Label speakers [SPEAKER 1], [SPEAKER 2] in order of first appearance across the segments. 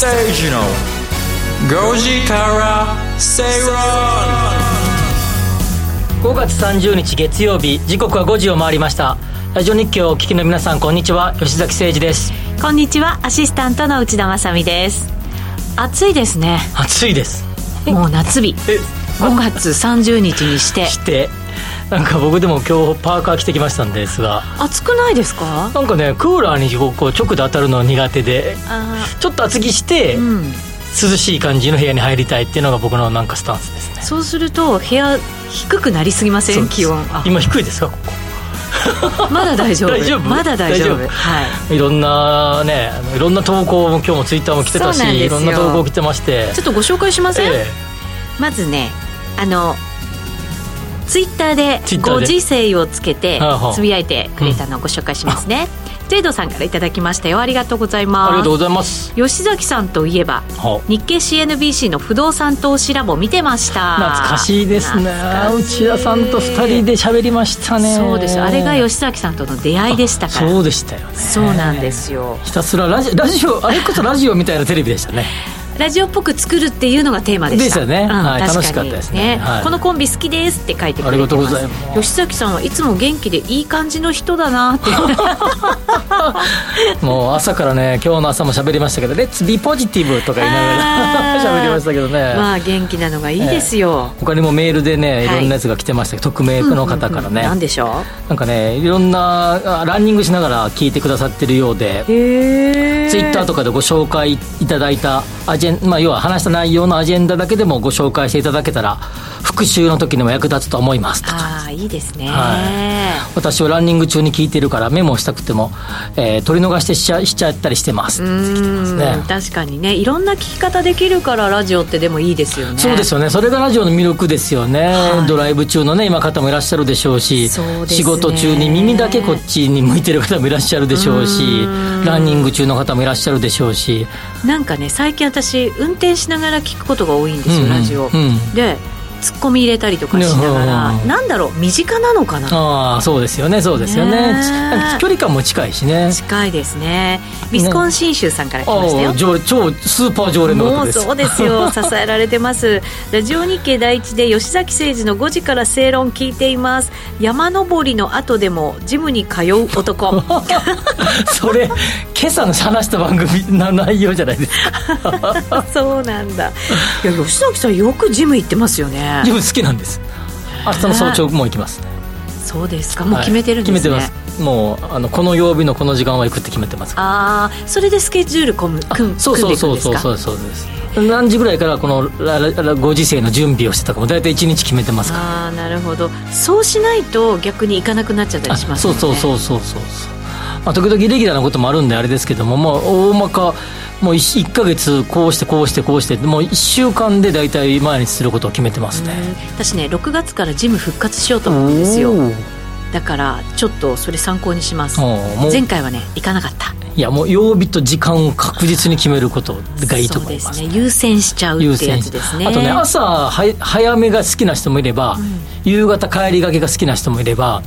[SPEAKER 1] 吉崎誠二の5時から正論
[SPEAKER 2] 5月30日月曜日時刻は5時を回りました。ラジオ日経をお聞きの皆さんこんにちは。吉崎誠二です。
[SPEAKER 3] こんにちは。アシスタントの内田まさです。暑いですね。
[SPEAKER 2] 暑いです。
[SPEAKER 3] もう夏日。5月30日にして。
[SPEAKER 2] してなんか僕でも今日パーカー着てきましたんですが。
[SPEAKER 3] 暑くないですか？
[SPEAKER 2] なんかねクーラーにこう直で当たるの苦手でちょっと厚着して、うん、涼しい感じの部屋に入りたいっていうのが僕のなんかスタンスですね。
[SPEAKER 3] そうすると部屋低くなりすぎません？気温。
[SPEAKER 2] 今低いですかこ
[SPEAKER 3] こ？まだ大丈夫。
[SPEAKER 2] 大丈夫？
[SPEAKER 3] まだ大丈夫。はい。
[SPEAKER 2] いろんなねいろんな投稿も今日もツイッターも来てたしいろんな投稿来てまして。
[SPEAKER 3] ちょっとご紹介しません、ええ、まずねあのツイッターでご時世をつけてつぶやいてくれたのをご紹介しますね、うん、ジェイドさんからいただきましたよ。ありがとうございます。
[SPEAKER 2] ありがとうございます。
[SPEAKER 3] 吉崎さんといえば日経 CNBC の不動産投資ラボ見てました。
[SPEAKER 2] 懐かしいですね。内田さんと2人で喋りましたね。
[SPEAKER 3] そうです。あれが吉崎さんとの出会いでしたから。
[SPEAKER 2] そうでしたよね。
[SPEAKER 3] そうなんですよ。
[SPEAKER 2] ひたすらラジラジオあれこそラジオみたいなテレビでしたね
[SPEAKER 3] ラジオっぽく作るっていうのがテーマでした。
[SPEAKER 2] ですよね、うん、はい、楽しかったですね、
[SPEAKER 3] はい、このコンビ好きですって書いてくれてありがとうございます。吉崎さんはいつも元気でいい感じの人だなって。
[SPEAKER 2] もう朝からね今日の朝も喋りましたけど「レッツビーポジティブ」とか言いながら 喋りましたけどね。
[SPEAKER 3] まあ元気なのがいいですよ、
[SPEAKER 2] えー、他にもメールでねい。ろんなやつが来てました。けど、はい、匿名の方からね、
[SPEAKER 3] 何でしょう？
[SPEAKER 2] なんかねいろんなランニングしながら聞いてくださってるようで。ツイッターとかでご紹介いただいたアジェン、まあ、要は話した内容のアジェンダだけでもご紹介していただけたら復習の時にも役立つと思いますと
[SPEAKER 3] ああいいですね、は
[SPEAKER 2] い、私はランニング中に聞いてるからメモしたくても、えー、取り逃してしちゃしちゃったりしてますって来てますね。
[SPEAKER 3] 確かにね。いろんな聞き方できるからラジオってでもいいですよね。
[SPEAKER 2] そうですよね。それがラジオの魅力ですよね、はい、ドライブ中のね今方もいらっしゃるでしょうし、ね、仕事中に耳だけこっちに向いてる方もいらっしゃるでしょうしランニング中の方もいらっしゃるでしょうし。
[SPEAKER 3] なんかね最近私運転しながら聞くことが多いんですよ、うん、ラジオ、うん、でツッコミ入れたりとかしながら、うん、なんだろう身近なのかな？
[SPEAKER 2] ああそうですよねそうですよね。距離感も近いしね。
[SPEAKER 3] 近いですね。ビスコン信州さんから来ましたよ、
[SPEAKER 2] ね、超スーパー常連の方です。
[SPEAKER 3] もうそうですよ支えられてます。ラジオ日経第一で吉崎誠二の5時から正論聞いています。山登りの後でもジムに通う男。
[SPEAKER 2] それ今朝の話した番組の内容じゃないです
[SPEAKER 3] か。そうなんだ。いや吉崎さんよくジム行ってますよね
[SPEAKER 2] 自分好きなんです。明日の早朝も行きますね。
[SPEAKER 3] そうですか。もう決めてるんですね、
[SPEAKER 2] はい、決めてます。もうあのこの曜日のこの時間は行くって決めてます。
[SPEAKER 3] ああそれでスケジュール組む組
[SPEAKER 2] そうそうそうそうそうそうです。何時ぐらいからこのご時世の準備をしてたかも大体1日決めてますから。
[SPEAKER 3] ああなるほど。そうしないと逆に行かなくなっちゃったりします
[SPEAKER 2] ね。そうそうそうそうそうまあ、時々レギュラーなこともあるんであれですけども、まあ、大まかもう 1, 1か月こうしてこうしてこうしてもう1週間で大体毎日することを決めてますね。
[SPEAKER 3] 私ね6月からジム復活しようと思うんですよ。だからちょっとそれ参考にします。前回はね行かなかった。
[SPEAKER 2] いやもう曜日と時間を確実に決めることがいいと思います、ね、
[SPEAKER 3] そうですね。優先しちゃうってやつですね。
[SPEAKER 2] あとね朝は早めが好きな人もいれば、うん、夕方帰りがけが好きな人もいれば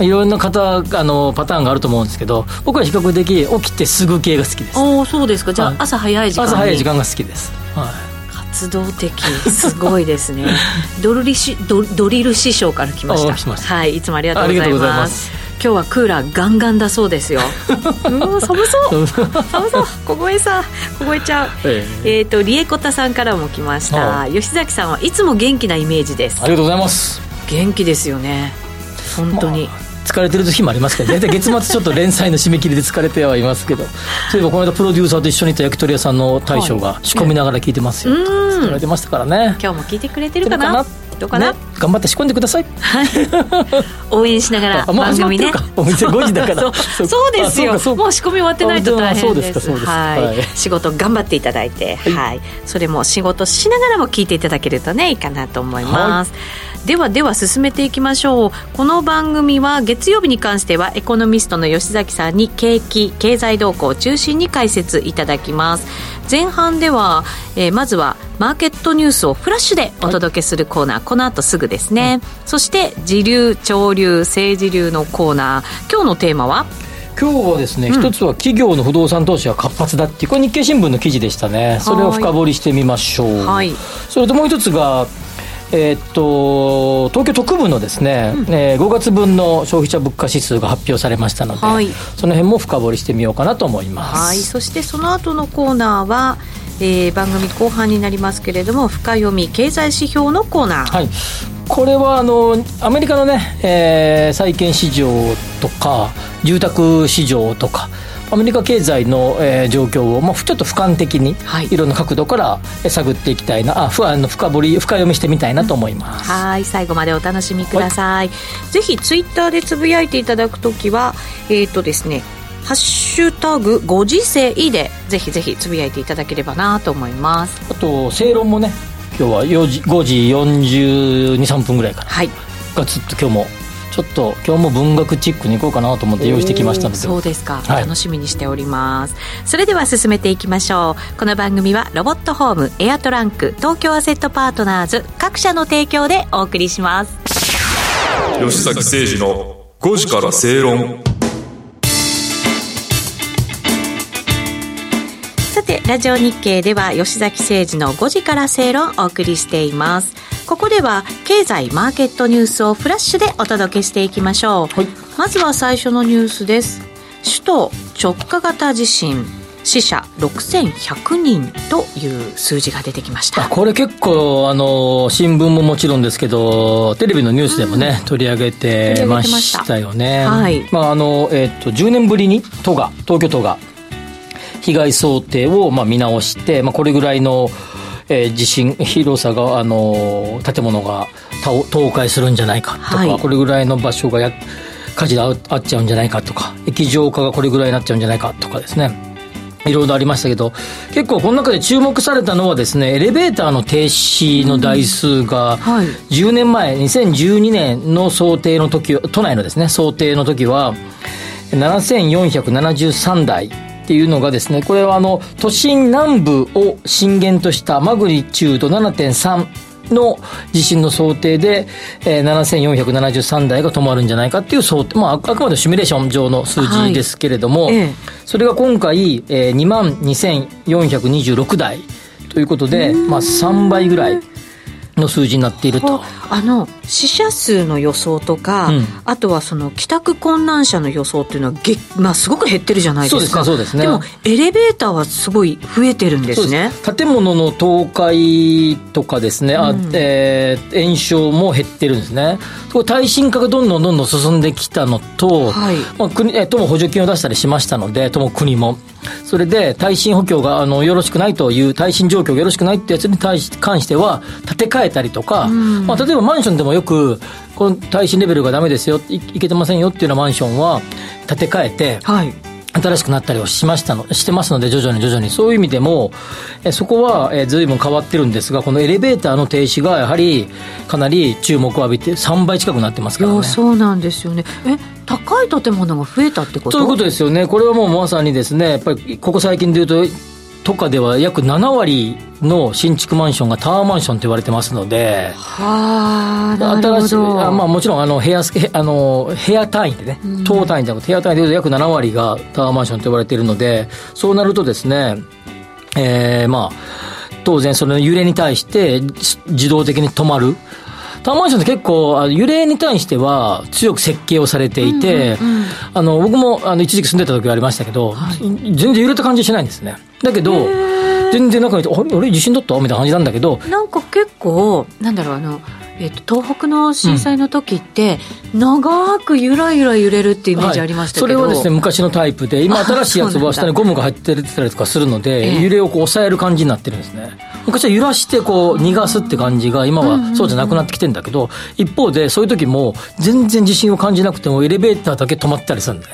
[SPEAKER 2] いろんな方あのパターンがあると思うんですけど僕は比較的起きてすぐ系が好きです。
[SPEAKER 3] ああそうですか。じゃあ朝早い時間
[SPEAKER 2] 朝早い時間が好きです、はい、
[SPEAKER 3] 活動的。すごいですね。ドルリシドドリル師匠から来ました。はいいつもありがとうございます。今日はクーラーガンガンだそうですよ。うわ寒そう。寒そう。凍えさ凍えちゃう。えっ、ー、とリエコタさんからも来ました。吉崎さんはいつも元気なイメージです。
[SPEAKER 2] ありがとうございます。
[SPEAKER 3] 元気ですよね本当に、ま
[SPEAKER 2] あ。疲れてる時もありますけど大体月末ちょっと連載の締め切りで疲れてはいますけど。そういえばこの間プロデューサーと一緒にいた焼き鳥屋さんの大将が仕込みながら聞いてますよ、はい、疲れてましたからね。
[SPEAKER 3] 今日も聞いてくれてるかな？どうかな、ね、
[SPEAKER 2] 頑張って仕込んでください、はい、
[SPEAKER 3] 応援しながら番組ね。
[SPEAKER 2] お店5時だから。
[SPEAKER 3] そう。ですよ。もう仕込み終わってないと大変です。はい、はい、仕事頑張っていただいて、はい、はい、それも仕事しながらも聞いていただけるとねいいかなと思います、ではでは進めていきましょう。この番組は月曜日に関してはエコノミストの吉崎さんに景気経済動向を中心に解説いただきます。前半では、えー、まずはマーケットニュースをフラッシュでお届けするコーナー、はい、この後すぐですね、そして時流潮流政治流のコーナー。今日のテーマは？
[SPEAKER 2] 今日はですね、うん、一つは企業の不動産投資が活発だっていうこれ日経新聞の記事でしたね。それを深掘りしてみましょう、はい、それともう一つがえー、っと東京特部のですね、うん、えー、5月分の消費者物価指数が発表されましたので、はい、その辺も深掘りしてみようかなと思います、
[SPEAKER 3] はい、そしてその後のコーナーはえー、番組後半になりますけれども深読み経済指標のコーナー、
[SPEAKER 2] はい、これはあのアメリカのね、えー、債券市場とか住宅市場とかアメリカ経済の、えー、状況を、まあ、ちょっと俯瞰的に、はい、いろんな角度から探っていきたいなあふあの深掘り深読みしてみたいなと思います。
[SPEAKER 3] はい最後までお楽しみください、はい、ぜひツイッターでつぶやいていただくときはえっ、ー、とですねハッシュタグご時世でぜひぜひつぶやいていただければなと思います。
[SPEAKER 2] あと正論もね今日は4時5時423分ぐらいから、はい、ガツッと今日もちょっと今日も文学チックに行こうかなと思って用意してきましたので。
[SPEAKER 3] そうですか、はい、楽しみにしております。それでは進めていきましょう。この番組はロボットホームエアトランク東京アセットパートナーズ各社の提供でお送りします。
[SPEAKER 4] 吉崎誠二の5時から正論
[SPEAKER 3] ラジオ日経では吉崎誠二の5時から正論お送りしています。ここでは経済マーケットニュースをフラッシュでお届けしていきましょう、はい、まずは最初のニュースです。首都直下型地震死者6100人という数字が出てきました。
[SPEAKER 2] これ結構あの新聞ももちろんですけどテレビのニュースでもね、うん、取り上げてましたよね。はい。まああの、えー、っと10年ぶりに都が東京都が被害想定をまあ見直して、まあ、これぐらいのえー、地震 広さが、あの建物が倒壊するんじゃないかとか、はい、これぐらいの場所がや火事であっちゃうんじゃないかとか液状化がこれぐらいになっちゃうんじゃないかとかですね。いろいろありましたけど、結構この中で注目されたのはですね、エレベーターの停止の台数が、10年前、2012年の想定の時、都内のですね、想定の時は、7473台っていうのがですね、これはあの、都心南部を震源としたマグニチュード7.3の地震の想定で、えー、7473台が止まるんじゃないかっていう想定、まあ、あくまでシミュレーション上の数字ですけれども、はいええ、それが今回、えー、2万2426台ということで、まあ、3倍ぐらいの数字になっていると。
[SPEAKER 3] あの死者数の予想とか、うん、あとはその帰宅困難者の予想っていうのはげ、まあ、すごく減ってるじゃないですか。
[SPEAKER 2] そうですね、
[SPEAKER 3] でもエレベーターはすごい増えてるんですね。
[SPEAKER 2] 建物の倒壊とかですね、うん、あえー、炎症も減ってるんですね。耐震化がどんどんどんどん進んできたのと、はい。まあ、国え都も補助金を出したりしましたので都も国もそれで耐震補強があのよろしくないという耐震状況がよろしくないってやつに対し関しては建て替えたりとか、まあ、例えばマンションでもよくこの耐震レベルがダメですよいいけてませんよっていうようなマンションは建て替えて、はい新しくなったりをしましたの、してますので、徐々に徐々に。そういう意味でも、えそこは、え随分変わってるんですが、このエレベーターの停止が、やはり、かなり注目を浴びて、3倍近くなってますからね。
[SPEAKER 3] そうなんですよね。え、高い建物が増えたってこと？
[SPEAKER 2] そういうことですよね。これはもうまさにですね、やっぱり、ここ最近で言うと、とかでは約7割の新築マンションがタワーマンションと言われてますので、
[SPEAKER 3] はあ、新しいあ、
[SPEAKER 2] まあ、もちろんあの部屋あの部屋単位でね、棟単位じゃなくて、部屋単位でいうと約7割がタワーマンションと言われているので、そうなるとですね、えー、まあ、当然その揺れに対して自動的に止まる。タワーマンションって結構、揺れに対しては強く設計をされていて、うんうんうん、あの、僕もあの一時期住んでた時はありましたけど、はい、全然揺れた感じしないんですね。だけど、全然中にあれ、あれ地震だった？みたいな感じなんだけど。
[SPEAKER 3] なんか結構、なんだろう、あの、えーと、東北の震災の時って、うん、長くゆらゆら揺れるっていうイメージありましたけど、
[SPEAKER 2] はい、それはですね昔のタイプで今新しいやつは下にゴムが入ってたりとかするので、揺れをこう抑える感じになってるんですね。昔は揺らしてこう逃がすって感じが今はそうじゃなくなってきてるんだけど、一方でそういう時も全然地震を感じなくてもエレベーターだけ止まったりするんでね。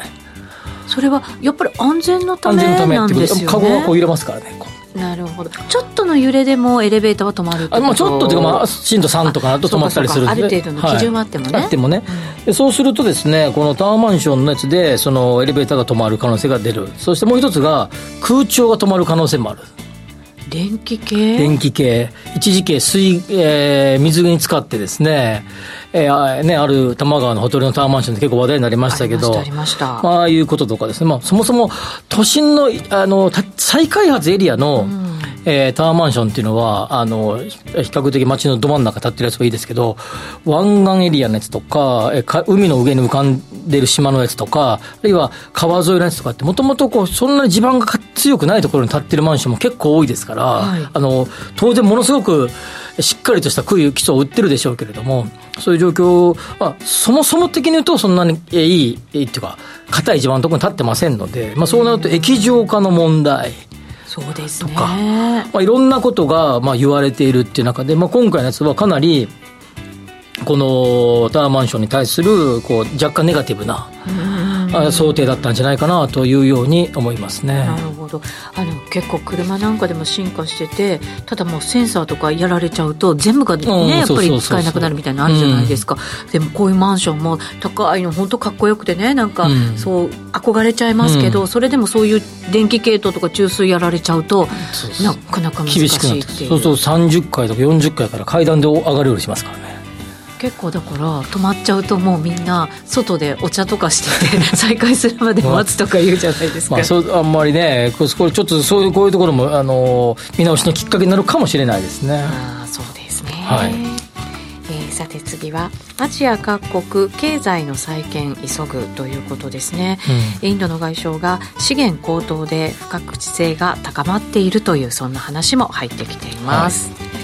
[SPEAKER 3] それはやっぱり安全のためなんですよね。
[SPEAKER 2] カゴはこう揺れますからね
[SPEAKER 3] なるほど。ちょっとの揺れでもエレベーターは止まるって
[SPEAKER 2] あ、まあ、ちょっとっていうか、まあ、震度3とかだと止まったりする
[SPEAKER 3] ある程度の基準もあってもね、
[SPEAKER 2] はい、あってもね、うん、そうするとですねこのタワーマンションのやつでそのエレベーターが止まる可能性が出る。そしてもう一つが空調が止まる可能性もある。
[SPEAKER 3] 電気系？
[SPEAKER 2] 電気系。一時期水、えー、水に使ってですね、えーね、ある多摩川のホテルのタワーマンションで結構話題になりましたけど、
[SPEAKER 3] ありました、
[SPEAKER 2] まあ、ああいうこととかですね、まあ、そもそも都心のあの再開発エリアの、うんえー、タワーマンションっていうのは、あの、比較的街のど真ん中立ってるやつはいいですけど、湾岸エリアのやつとか、えか海の上に浮かんでる島のやつとか、あるいは川沿いのやつとかって、もともとこう、そんなに地盤が強くないところに建ってるマンションも結構多いですから、はい、あの、当然ものすごく、しっかりとした杭基礎を売ってるでしょうけれども、そういう状況は、そもそも的に言うと、そんなにいい、いいっていうか、硬い地盤のところに立ってませんので、まあ、そうなると液状化の問題、
[SPEAKER 3] そうです
[SPEAKER 2] ね、とか、まあ、いろんなことがまあ言われているっていう中で、まあ、今回のやつはかなりこのタワーマンションに対するこう若干ネガティブな想定だったんじゃないかなというように思いますね。
[SPEAKER 3] なるほど。あの結構車なんかでも進化しててただもうセンサーとかやられちゃうと全部がね、うん、やっぱり使えなくなるみたいなのあるじゃないですか、うん、でもこういうマンションも高いの本当かっこよくてねなんか、そう憧れちゃいますけど、うん、それでもそういう電気系統とか中枢やられちゃうとなかなか難しいっていう。
[SPEAKER 2] そうそう30階とか40階から階段で上がるようにしますからね
[SPEAKER 3] 結構だから止まっちゃうともうみんな外でお茶とかしてて再開するまで待つとか言うじゃないですか、まあ、
[SPEAKER 2] そうあんまりねこれちょっとそういうこういうところもあの見直しのきっかけになるかもしれないですね。
[SPEAKER 3] あそうですね。はい。えー、さて次はアジア各国経済の再建急ぐということですね、うん、インドの外相が資源高騰で不確実性が高まっているというそんな話も入ってきています、はい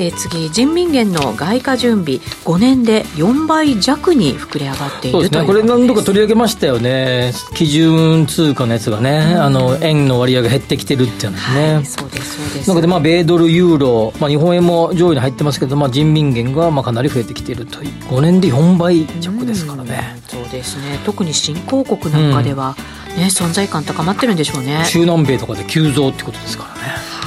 [SPEAKER 3] えー、次人民元の外貨準備5年で4倍弱に膨れ上がっていると
[SPEAKER 2] いう、ね、これ何度か取り上げましたよね。基準通貨のやつがね、うん、あの円の割合が減ってきてるっていうのね、はい、
[SPEAKER 3] そうですそうです。
[SPEAKER 2] なのでまあ米ドルユーロ、まあ、日本円も上位に入ってますけど、まあ、人民元がまあかなり増えてきているという。5年で4倍弱ですからね、
[SPEAKER 3] うん、そうですね。特に新興国なんかでは、ね、存在感高まってるんでしょうね。
[SPEAKER 2] 中南米とかで急増ってことですからね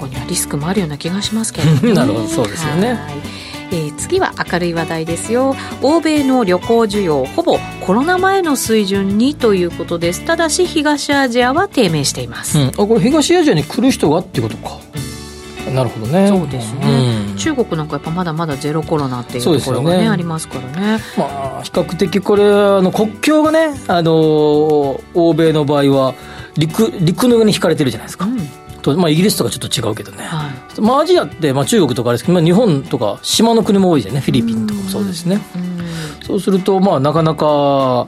[SPEAKER 3] こにはリスクもあるような気がしますけど、
[SPEAKER 2] ね、なるほどそうですよね。
[SPEAKER 3] えー、次は明るい話題ですよ。欧米の旅行需要ほぼコロナ前の水準にということです。ただし東アジアは低迷しています、うん、あ
[SPEAKER 2] これ東アジアに来る人がっていうことか、うん、なるほどね。
[SPEAKER 3] そうですね、うん、中国なんかやっぱまだまだゼロコロナっていうところがね、ね、ありますからね。
[SPEAKER 2] まあ比較的これあの国境がねあの欧米の場合は陸陸の上に引かれてるじゃないですか、うんと、まあ、イギリスとかちょっと違うけどね、はい、まあ、アジアって、まあ、中国とかですけど、まあ、日本とか島の国も多いじゃねフィリピンとかもそうですね。そうすると、まあ、なかなか、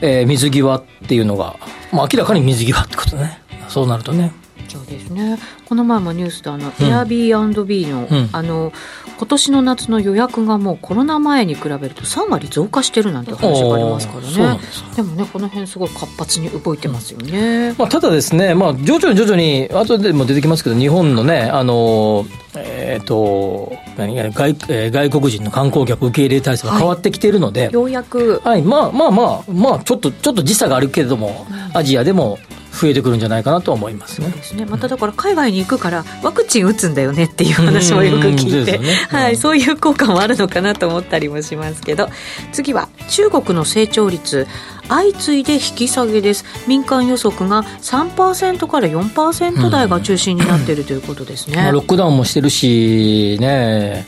[SPEAKER 2] えー、水際っていうのが、まあ、明らかに水際ってことね。そうなるとね
[SPEAKER 3] そうですね。この前もニュースであの、うん、Airbnb の、うん、あの今年の夏の予約がもうコロナ前に比べると3割増加してるなんて話がありますからね。でもねこの辺すごい活発に動いてますよね、
[SPEAKER 2] まあ、ただですね、まあ、徐々に徐々に後でも出てきますけど日本のねあのえっ、ー、と何外,、えー、外国人の観光客受け入れ体制が変わってきているので、はい、
[SPEAKER 3] ようやく、
[SPEAKER 2] はい、まあまあまあまあちょっとちょっと時差があるけれども、うん、アジアでも増えてくるんじゃないかなと思いますね。
[SPEAKER 3] すね。まただから海外に行くからワクチン打つんだよねっていう話もよく聞いて、ね、はい、そういう効果もあるのかなと思ったりもしますけど、次は中国の成長率。相次いで引き下げです。民間予測が3%から4%台が中心になっているということですね、ま
[SPEAKER 2] あ、ロックダウンもしてるしね、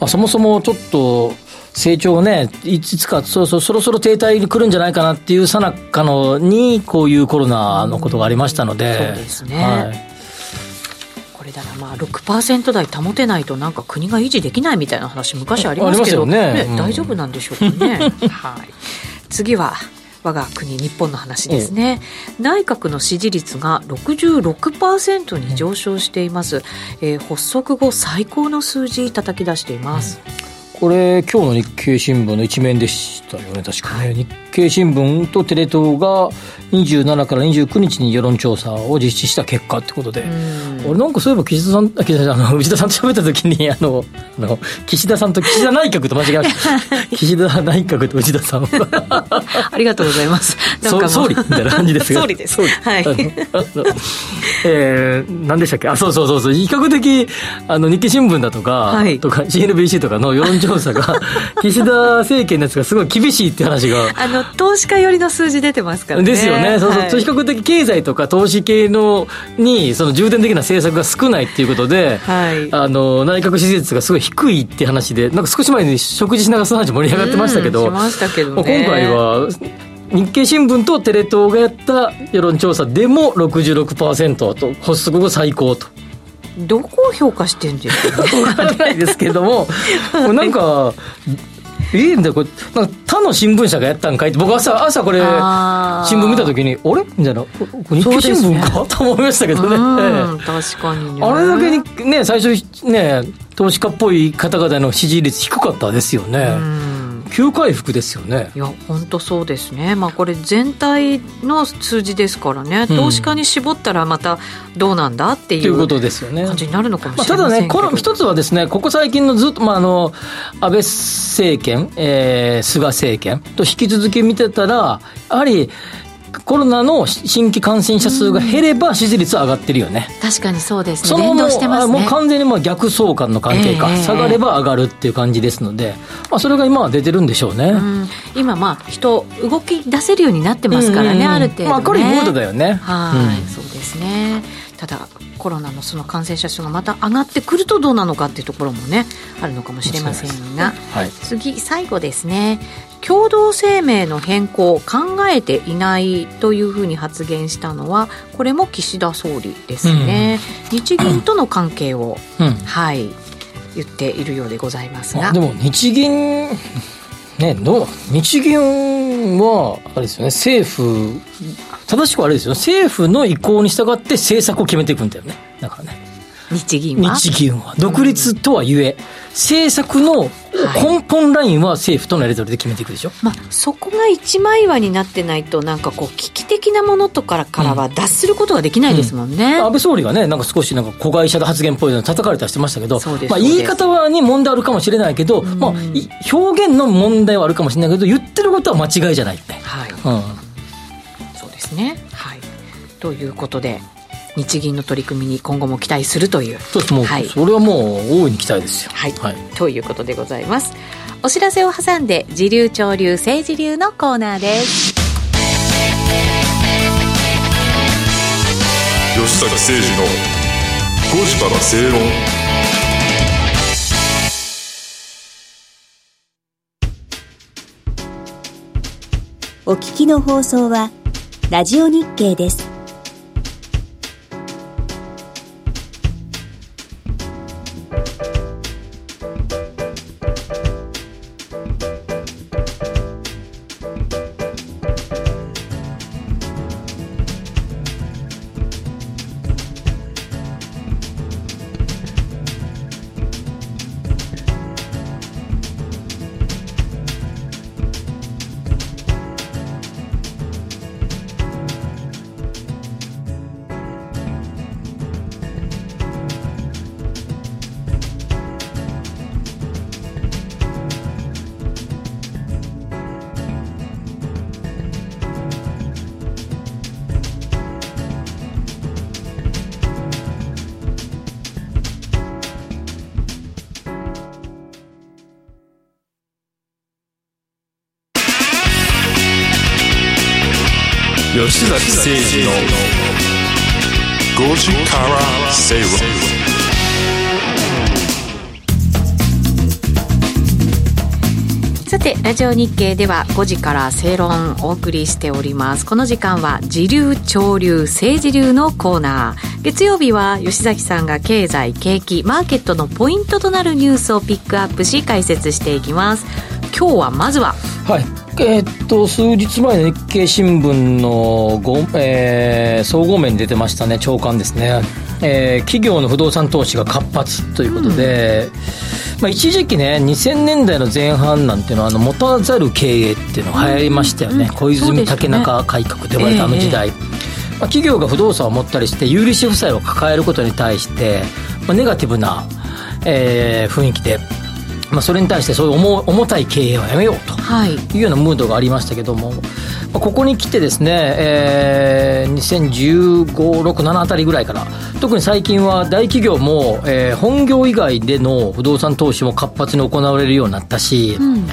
[SPEAKER 2] まあ、そもそもちょっと成長ね、いつかそろそろそろそろ停滞に来るんじゃないかなっていうさなかのに、こういうコロナのことがありましたので。
[SPEAKER 3] そうですね。はい。これだなまあ6%台保てないとなんか国が維持できないみたいな話昔ありますけどね、ね、大丈夫なんでしょうかね、はい、次は我が国日本の話ですね、内閣の支持率が66%に上昇しています、えー、発足後最高の数字叩き出しています、
[SPEAKER 2] うんこれ今日の日経新聞の一面でしたよね確かね、はい、日経新聞とテレ東が27から29日に世論調査を実施した結果ってことで、俺なんかそういえば岸田さん岸田さんあの内田さんと喋った時にあのあの岸田さんと岸田内閣と間違えました。岸田内閣と内田さん
[SPEAKER 3] ありがとうございます。
[SPEAKER 2] 総理みたいな感じですが。
[SPEAKER 3] 総理です。はい。
[SPEAKER 2] えー、何でしたっけ？あそうそうそうそう。比較的あの日経新聞だとか、はい、とか CNBC とかの世論調調査が岸田政権のやつがすごい厳しいって話が。
[SPEAKER 3] あの投資家寄りの数字出てますからね。
[SPEAKER 2] ですよね。そうそう、はい、比較的経済とか投資系のにその重点的な政策が少ないっていうことで、はい、あの内閣支持率がすごい低いって話でなんか少し前に食事しながらその話盛り上がってましたけど、
[SPEAKER 3] しましたけど、
[SPEAKER 2] ね、今回は日経新聞とテレ東がやった世論調査でも66%と発足後最高と。
[SPEAKER 3] どこを評価してんですか、
[SPEAKER 2] ね、分からないですけども。なんかええんだこれ。他の新聞社がやったんかい？って僕朝朝これ新聞見た時にあれ？みたいな。日経新聞か、ね、と思いましたけどね、
[SPEAKER 3] 確かに、
[SPEAKER 2] ね、あれだけにね最初ね投資家っぽい方々の支持率低かったですよね、急回復ですよね。
[SPEAKER 3] いや本当そうですね、まあ、これ全体の数字ですからね、投資家に絞ったらまたどうなんだっていうことですよね。感じになるのかもしれませんけど、まあ、ただね、
[SPEAKER 2] この一つはですね、ここ最近のずっと、まあ、あの安倍政権、えー、菅政権と引き続き見てたら、やはりコロナの新規感染者数が減れば支持率は上がってるよね。
[SPEAKER 3] 確かにそうですね。ます
[SPEAKER 2] ね。もう完全にもう逆相関の関係か、えー、下がれば上がるっていう感じですので、まあ、それが今は出てるんでしょうね。う
[SPEAKER 3] 今まあ人動き出せるようになってますからね、ある程度、ね。
[SPEAKER 2] ードだよね。
[SPEAKER 3] はい、うん、そうですね。ただコロナのその感染者数がまた上がってくるとどうなのかっていうところもねあるのかもしれませんが、はい、次最後ですね共同声明の変更を考えていないというふうに発言したのはこれも岸田総理ですね、うん、日銀との関係を、うん、はい言っているようでございますが。
[SPEAKER 2] でも日銀ねどう日銀はあれですよね政府正しくはあれですよ政府の意向に従って政策を決めていくんだよね。だからね
[SPEAKER 3] 日銀は？
[SPEAKER 2] 日銀は。独立とはゆえ、政策の根本ラインは政府とのやり取りで決めていくでしょ、
[SPEAKER 3] まあ、そこが一枚岩になってないとなんかこう危機的なものとかからは脱することができないですもんね、うん。うん、
[SPEAKER 2] 安倍総理がねなんか少しなんか子会社で発言っぽいの叩かれたりしてましたけど、まあ、言い方はに問題あるかもしれないけど、まあ、表現の問題はあるかもしれないけど言ってることは間違いじゃないって、
[SPEAKER 3] はい。うん、そうですね。はい。ということで日銀の取り組みに今後も期待するという。
[SPEAKER 2] そうです。もう、はい、それはもう大いに期待ですよ、
[SPEAKER 3] はい、はい、ということでございます。お知らせを挟んで時流潮流政治流のコーナーです。
[SPEAKER 4] 吉坂誠二の5時から正論。
[SPEAKER 5] お聞きの放送はラジオ日経です
[SPEAKER 4] 崎誠二の5時から正論
[SPEAKER 3] さてラジオ日経では5時から正論お送りしております。この時間は時流潮流政治流のコーナー。月曜日は吉崎さんが経済景気マーケットのポイントとなるニュースをピックアップし解説していきます。今日はまずは
[SPEAKER 2] はい。えー、っと数日前の日経新聞のご、えー、総合面に出てましたね長官ですね、えー、企業の不動産投資が活発ということで、うん、まあ、一時期ね2000年代の前半なんていうのはあの持たざる経営っていうのが流行りましたよね、うん、小泉竹中改革と呼ばれたあの時代、えー、まあ、企業が不動産を持ったりして有利子負債を抱えることに対して、まあ、ネガティブな、えー、雰囲気でまあ、それに対してそういう重重たい経営はやめようとい。うようなムードがありましたけども、まあ、ここに来てですね、えー、2015、6、7あたりぐらいから特に最近は大企業も、えー、本業以外での不動産投資も活発に行われるようになったし、うん、まあ、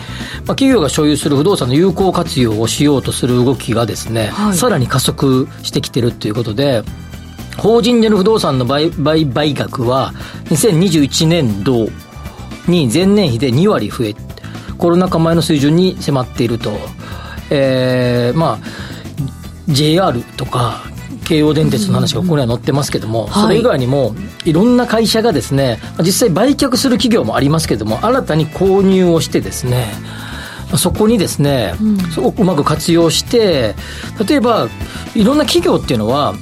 [SPEAKER 2] 企業が所有する不動産の有効活用をしようとする動きがですね、はい、さらに加速してきてるということで法人での不動産の売売買額は2021年度に前年比で2割増えコロナ禍前の水準に迫っていると、えー、まあ JR とか京王電鉄の話がここには載ってますけども、それ以外にもいろんな会社がですね実際売却する企業もありますけども新たに購入をしてですねそこにですね、うん、うまく活用して例えばいろんな企業っていうのは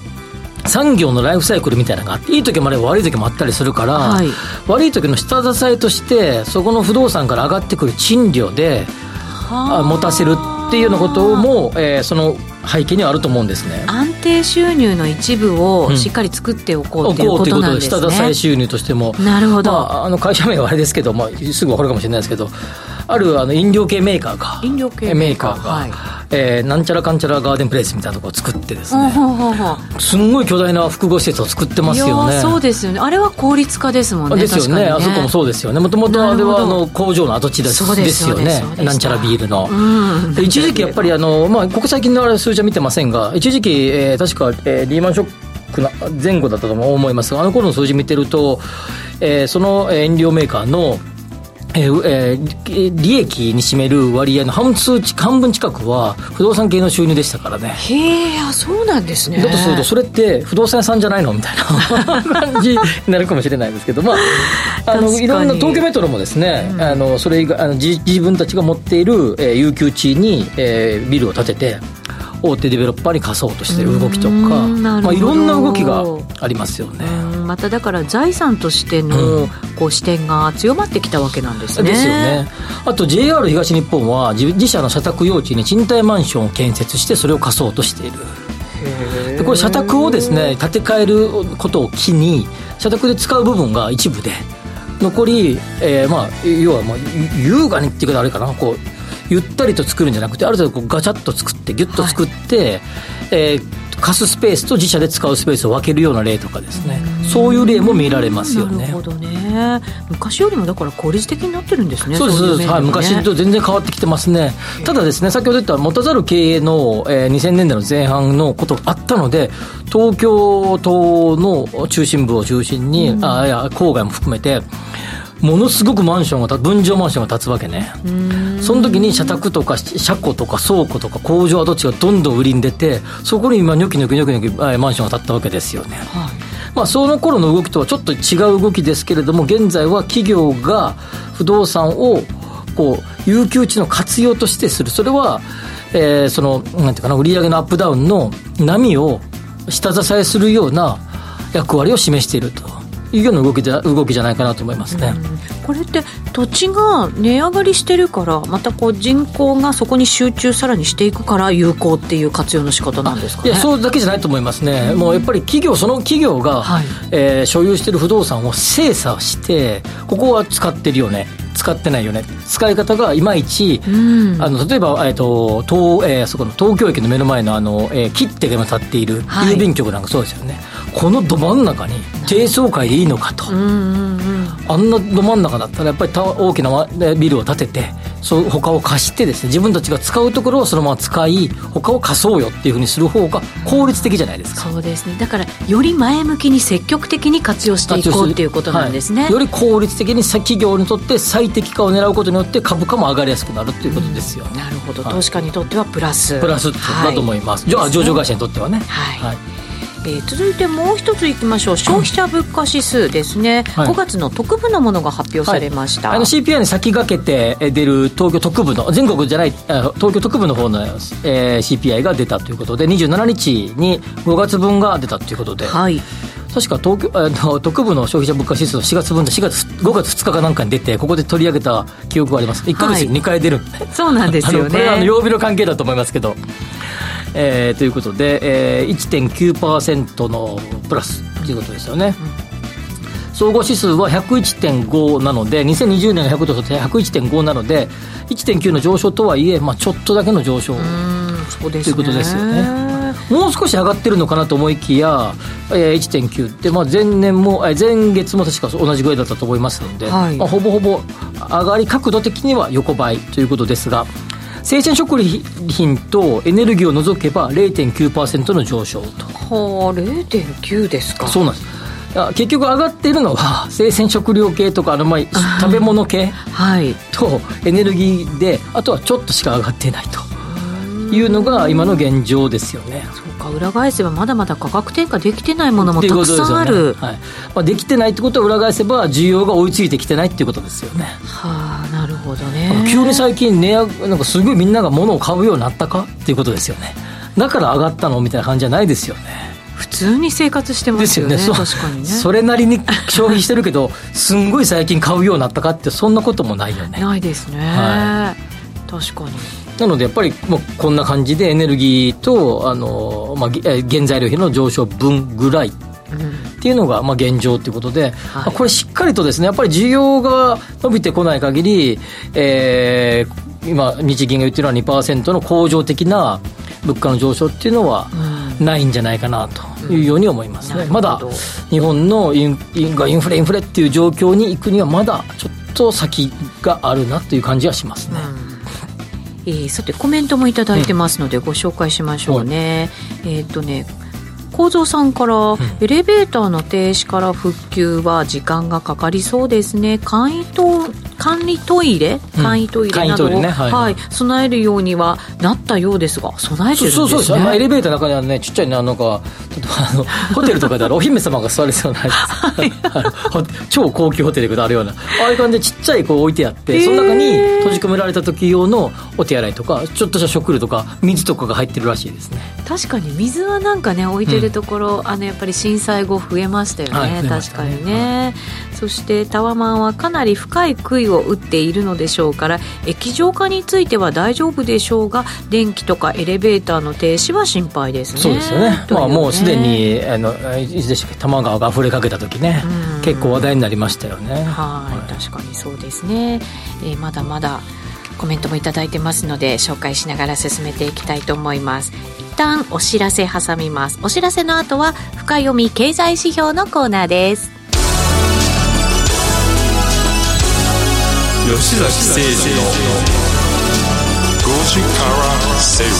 [SPEAKER 2] 産業のライフサイクルみたいなのがあっていい時もあれば悪い時もあったりするから、はい、悪い時の下支えとしてそこの不動産から上がってくる賃料で持たせるっていうようなことも、えー、その背景にはあると思うんですね。
[SPEAKER 3] 安定収入の一部をしっかり作っておこう、うん、ということなんですね。
[SPEAKER 2] 下支え収入としても。
[SPEAKER 3] なるほど、ま
[SPEAKER 2] あ、あの会社名はあれですけど、まあ、すぐ分かるかもしれないですけどあるあの飲料系メーカーが。
[SPEAKER 3] 飲料系
[SPEAKER 2] メーカーが、はいえー、なんちゃらかんちゃらガーデンプレイスみたいなところを作ってですね、すんごい巨大な複合施設を作ってますよね。
[SPEAKER 3] そうですよね。あれは効率化ですもんね
[SPEAKER 2] ですよね、ね、あそこもそうですよね。もともとあれはあの工場の跡地ですですよねなんちゃらビールの、うん、一時期やっぱりあの、まあ、ここ最近の数字は見てませんが一時期、えー、確か、えー、リーマンショックな前後だったと思いますがあの頃の数字見てると、えー、その飲料メーカーのえーえー、利益に占める割合の半数半分近くは不動産系の収入でしたからね。
[SPEAKER 3] へえそうなんですね。
[SPEAKER 2] だとするとそれって不動産屋さんじゃないの？みたいな 感じになるかもしれないですけどまああのいろんな東京メトロもですね、うん、あのそれ以外あの自自分たちが持っている、えー、有給地に、えー、ビルを建てて大手デベロッパーに貸そうとしている動きとか、まあ、いろんな動きがありますよね。
[SPEAKER 3] まただから財産としての、こう視点が強まってきたわけなんですね。
[SPEAKER 2] ですよね。あと JR 東日本は自社の社宅用地に賃貸マンションを建設してそれを貸そうとしている。でこれ社宅をですね建て替えることを機に社宅で使う部分が一部で残り、えー、まあ要はまあ優雅にっていうかあれかなこうゆったりと作るんじゃなくてある程度こうガチャッと作ってギュッと作って、はい、えー、貸すスペースと自社で使うスペースを分けるような例とかですね。そういう例も見られますよね。な
[SPEAKER 3] るほどね。昔よりもだから効率的になってるんですね
[SPEAKER 2] そうですそうです、ね、はい、昔と全然変わってきてますね。ただですね先ほど言った持たざる経営の、えー、2000年代の前半のことがあったので東京都の中心部を中心に、うん、あいや郊外も含めてものすごくマンションが分譲マンションが建つわけね。その時に社宅とか車庫とか倉庫とか工場跡地がどんどん売りに出てそこに今ニョキニョキニョキニョキマンションが建ったわけですよね、はい、まあ、その頃の動きとはちょっと違う動きですけれども現在は企業が不動産をこう有給地の活用としてする。それは、えー、そのなんていうかな売上のアップダウンの波を下支えするような役割を示しているというような動きじゃ動きじゃないかなと思いますね、
[SPEAKER 3] これって土地が値上がりしてるからまたこう人口がそこに集中さらにしていくから有効っていう活用の仕方なんですか、ね、
[SPEAKER 2] いやそうだけじゃないと思いますね、うん、もうやっぱり企業その企業が、はい、えー、所有している不動産を精査してここは使ってるよね。使ってないよね。使い方がいまいち、うん、あの例えば、えーと東えー、そこの東京駅の目の前のあの、えー、切手が今立っている郵便局なんかそうですよね、はいこのど真ん中に低層階でいいのかと、うんうんうん、あんなど真ん中だったらやっぱり大きなビルを建ててそう他を貸してですね自分たちが使うところをそのまま使い他を貸そうよっていうふうにする方が効率的じゃないですか、
[SPEAKER 3] そうですね。だからより前向きに積極的に活用していこうっていうことなんですね、
[SPEAKER 2] はい、より効率的に企業にとって最適化を狙うことによって株価も上がりやすくなるっていうことですよ、ね、
[SPEAKER 3] なるほど、投資家にとってはプラス。
[SPEAKER 2] プラスだと思います、はい、じゃあ上場会社にとってはね。
[SPEAKER 3] はい、はいえー、続いてもう一ついきましょう。消費者物価指数ですね、はい、5月の特部のものが発表されました、はい、あの
[SPEAKER 2] CPI に先駆けて出る東京特部の全国じゃない東京特部の方の、えー、CPI が出たということで27日に5月分が出たということで、はい、確か東京あの特部の消費者物価指数の4月分で4月5月2日かなんかに出てここで取り上げた記憶があります。1か月に2回出る、はい、
[SPEAKER 3] そうなんですよね。
[SPEAKER 2] これはあの曜日の関係だと思いますけどえー、ということで、えー、1.9%のプラスということですよね、うん、総合指数は101.5なので2020年が100として101.5なので1.9の上昇とはいえ、まあ、ちょっとだけの上昇ということですよね。もう少し上がってるのかなと思いきや、えー、1.9って、まあ、前年も、え前月も確か同じぐらいだったと思いますので、はい、まあ、ほぼほぼ上がり角度的には横ばいということですが生鮮食品とエネルギーを除けば0.9%の上昇と。
[SPEAKER 3] はあ0.9ですか。
[SPEAKER 2] そうなんです。結局上がっているのは生鮮食料系とかあの、まあ、食べ物系とエネルギーであとはちょっとしか上がってないと。いうのが今の現状ですよね。
[SPEAKER 3] そうか裏返せばまだまだ価格転嫁できてないものもたくさんある、ね、はい。
[SPEAKER 2] まあ、できてないってことは裏返せば需要が追いついてきてないっていうことですよね。
[SPEAKER 3] はあほどね。
[SPEAKER 2] 急に最近値上げなんかすごいみんなが物を買うようになったかっていうことですよね。だから上がったのみたいな感じじゃないですよね。
[SPEAKER 3] 普通に生活してますよね
[SPEAKER 2] ですよね。確かにね。それなりに消費してるけど すんごい最近買うようになったかってそんなこともないよね。
[SPEAKER 3] ないですね、はい、確かに。
[SPEAKER 2] なのでやっぱりもうこんな感じでエネルギーとあの、まあ、原材料費の上昇分ぐらいっていうのがまあ現状ということで、はい、これしっかりとですねやっぱり需要が伸びてこない限り、えー、今日銀が言ってるのは2%の恒常的な物価の上昇っていうのはないんじゃないかなというように思いますね、うん、まだ日本のインインインフレインフレっていう状況に行くにはまだちょっと先があるなという感じはしますね、うん。
[SPEAKER 3] えー、さてコメントも頂いてますのでご紹介しましょうね、うん、えっ、とね構造さんから、うん、エレベーターの停止から復旧は時間がかかりそうですね。簡易と管理トイレ、簡易トイレなどを、ね。はい、はい、備えるようにはなったようですが備えてるんですね。そうそうそう。
[SPEAKER 2] エレベーターの中にはねちっちゃいなんかちょっとあのホテルとかであるお姫様が座れそうな 超高級ホテルであるような。ああいう感じでちっちゃいこう置いてあって、えー、その中に閉じ込められた時用のお手洗いとかちょっとした食料とか水とかが入ってるらしいですね。
[SPEAKER 3] 確かに水はなんかね置いてるところ、うん、あのやっぱり震災後増えましたよね、はい、確かにね、はい、そしてタワマンはかなり深い杭を打っているのでしょうから液状化については大丈夫でしょうが電気とかエレベーターの停止は心配ですね。
[SPEAKER 2] そうですよね、ね、まあ、もうすでにあのいつでしたっけ多摩川が溢れかけた時ね、結構話題になりましたよね。
[SPEAKER 3] はい確かにそうですね、えー、まだまだコメントも頂いてますので紹介しながら進めていきたいと思います。一旦お知らせ挟みます。お知らせの後は深読み経済指標のコーナーです吉崎誠二の5時から正論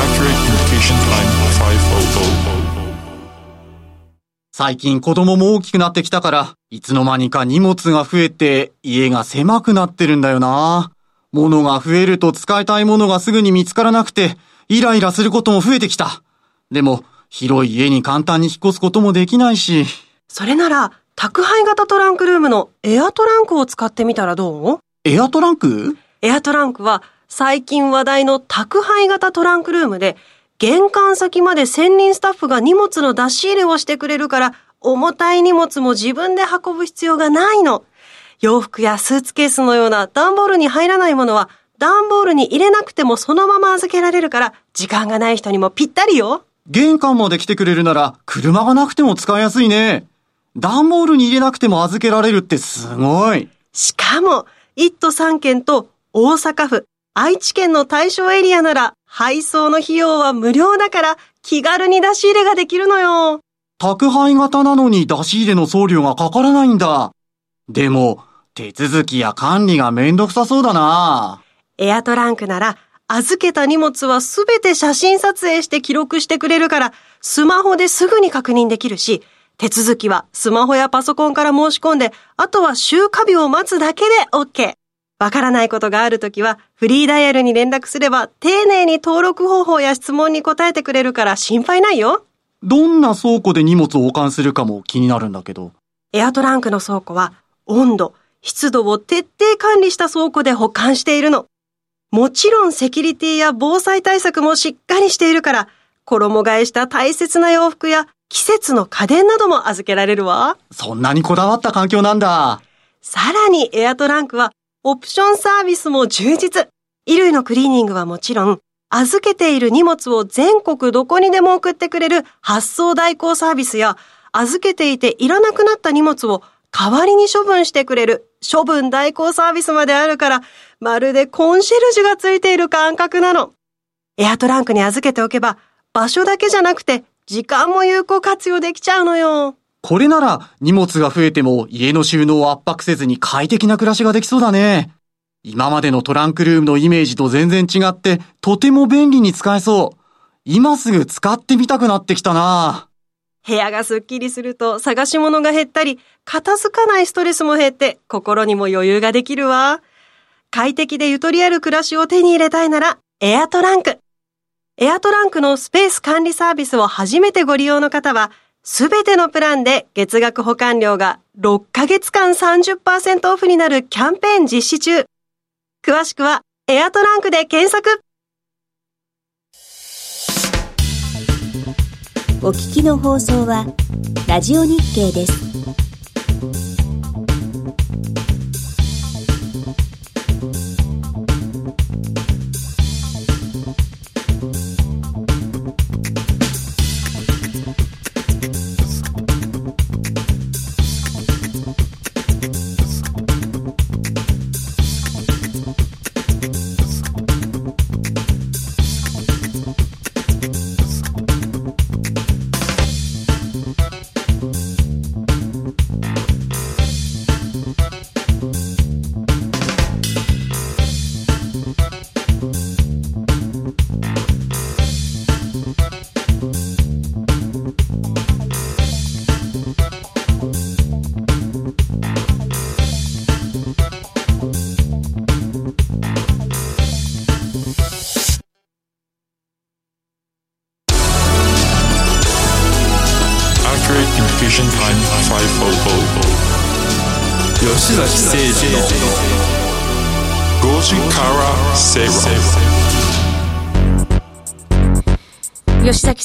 [SPEAKER 3] Accurate Communication
[SPEAKER 6] Time 500最近子供も大きくなってきたから、いつの間にか荷物が増えて家が狭くなってるんだよな。物が増えると使いたいものがすぐに見つからなくて、イライラすることも増えてきた。でも、広い家に簡単に引っ越すこともできないし。
[SPEAKER 7] それなら、宅配型トランクルームのエアトランクを使ってみたらどう？
[SPEAKER 6] エアトランク？
[SPEAKER 7] エアトランクは最近話題の宅配型トランクルームで玄関先まで専任スタッフが荷物の出し入れをしてくれるから、重たい荷物も自分で運ぶ必要がないの。洋服やスーツケースのような段ボールに入らないものは、段ボールに入れなくてもそのまま預けられるから、時間がない人にもぴったりよ。
[SPEAKER 6] 玄関まで来てくれるなら、車がなくても使いやすいね。段ボールに入れなくても預けられるってすごい。
[SPEAKER 7] しかも、一都三県と大阪府、愛知県の対象エリアなら、配送の費用は無料だから気軽に出し入れができるのよ。
[SPEAKER 6] 宅配型なのに出し入れの送料がかからないんだ。でも、手続きや管理がめんどくさそうだな。
[SPEAKER 7] エアトランクなら、預けた荷物はすべて写真撮影して記録してくれるから、スマホですぐに確認できるし、手続きはスマホやパソコンから申し込んで、あとは週火日を待つだけで OK。わからないことがあるときは、フリーダイヤルに連絡すれば、丁寧に登録方法や質問に答えてくれるから心配ないよ。
[SPEAKER 6] どんな倉庫で荷物を保管するかも気になるんだけど。
[SPEAKER 7] エアトランクの倉庫は、温度、湿度を徹底管理した倉庫で保管しているの。もちろんセキュリティや防災対策もしっかりしているから、衣替えした大切な洋服や季節の家電なども預けられるわ。
[SPEAKER 6] そんなにこだわった環境なんだ。
[SPEAKER 7] さらにエアトランクはオプションサービスも充実。衣類のクリーニングはもちろん、預けている荷物を全国どこにでも送ってくれる発送代行サービスや、預けていていらなくなった荷物を代わりに処分してくれる処分代行サービスまであるから、まるでコンシェルジュがついている感覚なの。エアトランクに預けておけば、場所だけじゃなくて、時間も有効活用できちゃうのよ。
[SPEAKER 6] これなら荷物が増えても家の収納を圧迫せずに快適な暮らしができそうだね。今までのトランクルームのイメージと全然違ってとても便利に使えそう。今すぐ使ってみたくなってきたな。
[SPEAKER 7] 部屋がすっきりすると探し物が減ったり、片付かないストレスも減って心にも余裕ができるわ。快適でゆとりある暮らしを手に入れたいなら、エアトランク。エアトランクのスペース管理サービスを初めてご利用の方は、すべてのプランで月額保管料が6ヶ月間30%オフになるキャンペーン実施中。詳しくは、エアトランクで検索
[SPEAKER 5] お聞きの放送は、ラジオ日経です。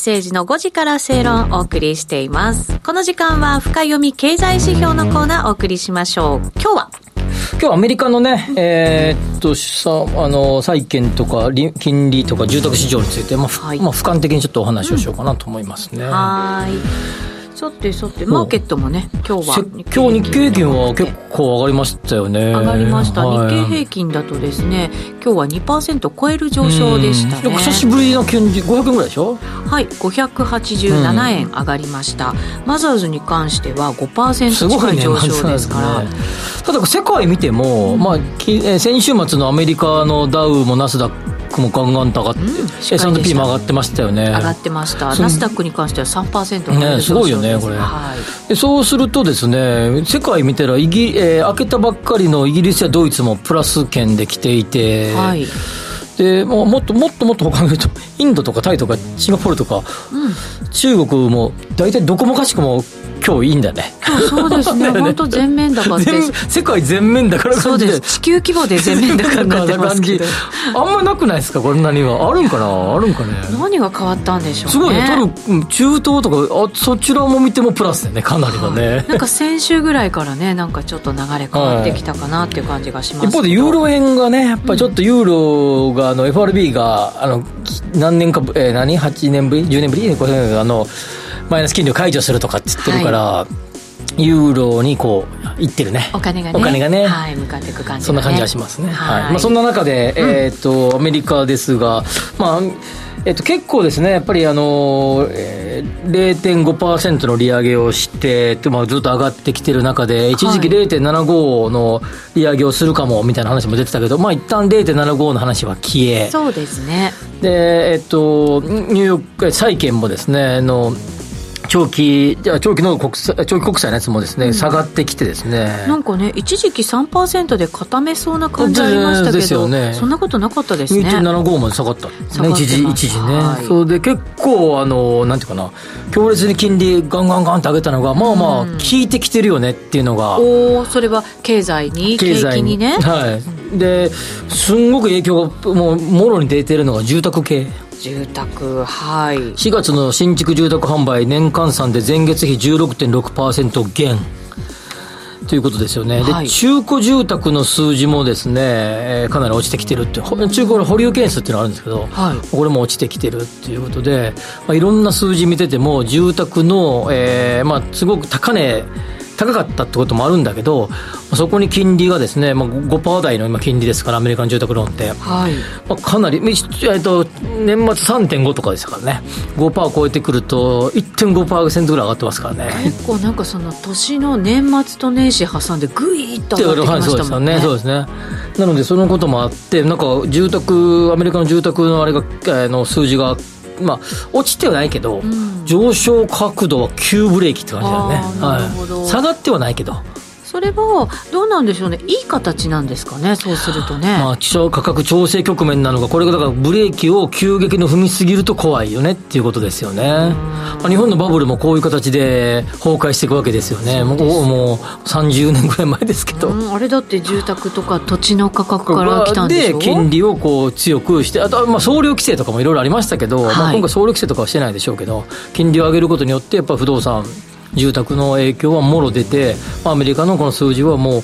[SPEAKER 3] 誠二の5時から正論をお送りしています。この時間は深読み経済指標のコーナーお送りしましょう。今日は？
[SPEAKER 2] 今日アメリカのね、えー、っと、さ、あの、債券とか、金利とか住宅市場について、まあ、はい、まあ、俯瞰的にちょっとお話をしようかなと思いますね。
[SPEAKER 3] うん、はい。さてさてマーケットもね今日は
[SPEAKER 2] 今日日経平均は結構上がりましたよね。
[SPEAKER 3] 上がりました、はい、日経平均だとですね今日は2%超える上昇でしたね。
[SPEAKER 2] 久しぶりの金利500円ぐらいでしょ？
[SPEAKER 3] はい587円上がりました、マザーズに関しては5%近い上昇ですから、ね、
[SPEAKER 2] ただ世界見ても、うん、まあ、先週末のアメリカのダウもナスダックもガンガンと上がって、うん、S&P も上がってましたよね。
[SPEAKER 3] 上がってました。ナスダックに関しては3%ね
[SPEAKER 2] す。ごいよねこれ、はい、でそうするとですね世界見たらイギ、えー、開けたばっかりのイギリスやドイツもプラス圏で来ていて、はい。でももっともっともっと他の人インドとかタイとかシンガポールとか、うん、中国も大体どこもかしくも今日いいんだね。
[SPEAKER 3] そうですね。本当全面高って。
[SPEAKER 2] 世界全面高
[SPEAKER 3] そうです。地球規模で全面高になってますけど。
[SPEAKER 2] あんまなくないですか？こんなには。あるんかな？あるんかね？
[SPEAKER 3] 何が変わったんでしょうね。
[SPEAKER 2] すごいね。トル中東とかあそちらも見てもプラスだよね。かなりのね、
[SPEAKER 3] はい、なんか先週ぐらいからねなんかちょっと流れ変わってきたかなっていう感じがします、はい、
[SPEAKER 2] 一方でユーロ円がねやっぱりちょっとユーロがあの FRB があの何年か、えー、何？8年ぶり？10年ぶり？あのマイナス金利を解除するとかって言ってるから、はい。ユーロにこういってるね。
[SPEAKER 3] お金がねお
[SPEAKER 2] 金がね、
[SPEAKER 3] はい、向かっていく感じ、
[SPEAKER 2] ね、そんな感じがしますね、はい、はい、まあ、そんな中で、えー、っとアメリカですがまあえっと、結構ですね、やっぱりあの、えー、0.5%の利上げをして、まあ、ずっと上がってきてる中で、一時期0.75の利上げをするかもみたいな話も出てたけど、まあ一旦0.75の話は消え、
[SPEAKER 3] そうですね。
[SPEAKER 2] で、えっと、ニューヨーク、債券もですね、の、長期、じゃ長期の国債、長期国債のやつもですね、うん、下がってきてですね。
[SPEAKER 3] なんかね、一時期3%で固めそうな感じありましたけど、ね、そんなことなかったですね。
[SPEAKER 2] 2.75まで下がった。ね、一時、一時ね。はい、それで結構、あの、なんていうかな、強烈に金利ガンガンガンって上げたのが、まあまあ、効いてきてるよねっていうのが。
[SPEAKER 3] おおそれは経済に、経済にね。
[SPEAKER 2] はい。で、すんごく影響が、もう、もろに出てるのが住宅系。
[SPEAKER 3] 住宅はい。
[SPEAKER 2] 4月の新築住宅販売年換算で前月比16.6%減。ということですよね、はい、で中古住宅の数字もですね、えー、かなり落ちてきてるって、中古の保留件数っていうのがあるんですけど、はい、これも落ちてきてるっていうことで、まあ、いろんな数字見てても、住宅の、えーまあ、すごく高値高かったってこともあるんだけど、そこに金利がですね、まあ、5%台の今、金利ですから、アメリカの住宅ローンって、はい。まあ、かなり、えっと、年末3.5とかでしたからね、5%超えてくると、1.5%ぐらい上がってますからね。
[SPEAKER 3] 結構なんかその年の年末と年始挟んで、ぐいっと上がってきましたもんね。
[SPEAKER 2] そうですね。なので、そのこともあって、なんか住宅、アメリカの住宅のあれが、の数字がまあ、落ちてはないけど、うん、上昇角度は急ブレーキって感じだよね、はい、下がってはないけど
[SPEAKER 3] それはどうなんでしょうね、いい形なんですかね、そうするとね。
[SPEAKER 2] まあ、価格調整局面なのか、これがだからブレーキを急激に踏みすぎると怖いよね？っていうことですよね。まあ、日本のバブルもこういう形で崩壊していくわけですよね、もうもう30年ぐらい前ですけど。
[SPEAKER 3] あれだって住宅とか土地の価格から来たんでしょ？
[SPEAKER 2] で、金利をこう強くして、あとはまあ総量規制とかもいろいろありましたけど、はい、まあ今回総量規制とかはしてないでしょうけど、金利を上げることによって、やっぱ不動産、住宅の影響はもろ出て、アメリカのこの数字はもう、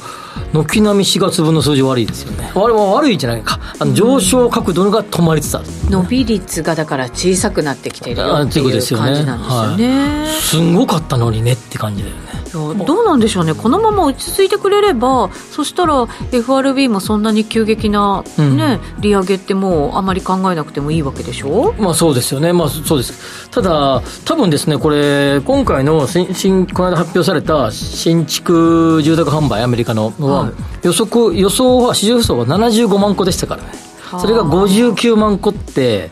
[SPEAKER 2] 軒並み4月分の数字悪いですよね。あれは悪いじゃないか。あの上昇角度が止まりつつある。
[SPEAKER 3] 伸び率がだから小さくなってきているよっていう感じなんですよね。はい、
[SPEAKER 2] すごかったのにねって感じだよね。
[SPEAKER 3] どうなんでしょうね、このまま落ち着いてくれれば、そしたら FRB もそんなに急激な、ね、うん、利上げってもうあまり考えなくてもいいわけでしょ、
[SPEAKER 2] まあ、そうですよね、まあ、そうです。ただ、多分ですね、これ、今回の新新この間発表された新築住宅販売、アメリカのは、はい、予測予想は、市場予想は75万戸でしたからね、それが59万戸って、